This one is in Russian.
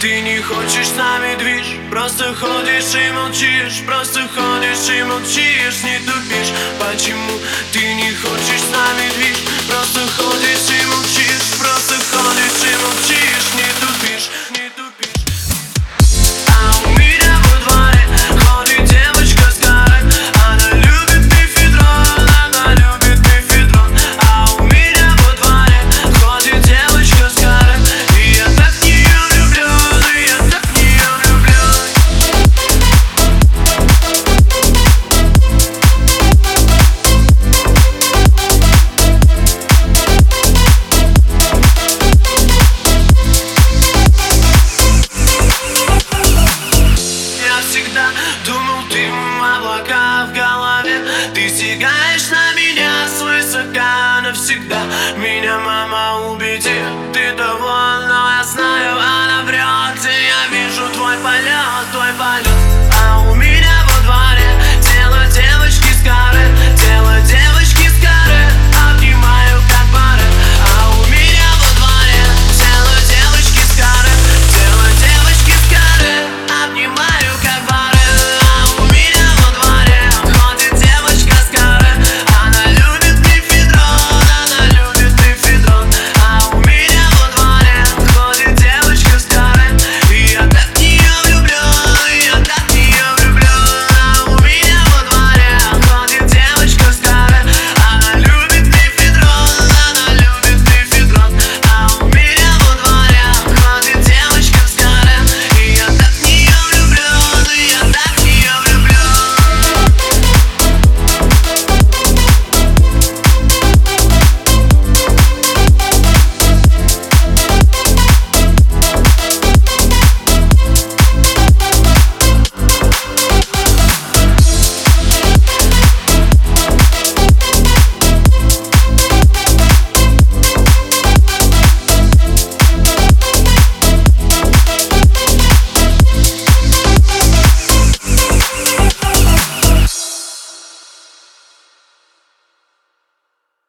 Ты не хочешь с нами движ Просто ходишь и молчишь Просто ходишь и молчишь Не тупишь. Почему ты не хочешь с нами движ Просто ходишь тебя Меня мама убеди Ты довольна, я знаю, она врет. И я вижу твой полет, твой полет. А у меня во дворе Тело девочки с Тело девочки с Обнимаю как пары А у меня во дворе Тело девочки с Тело девочки с Обнимаю как пары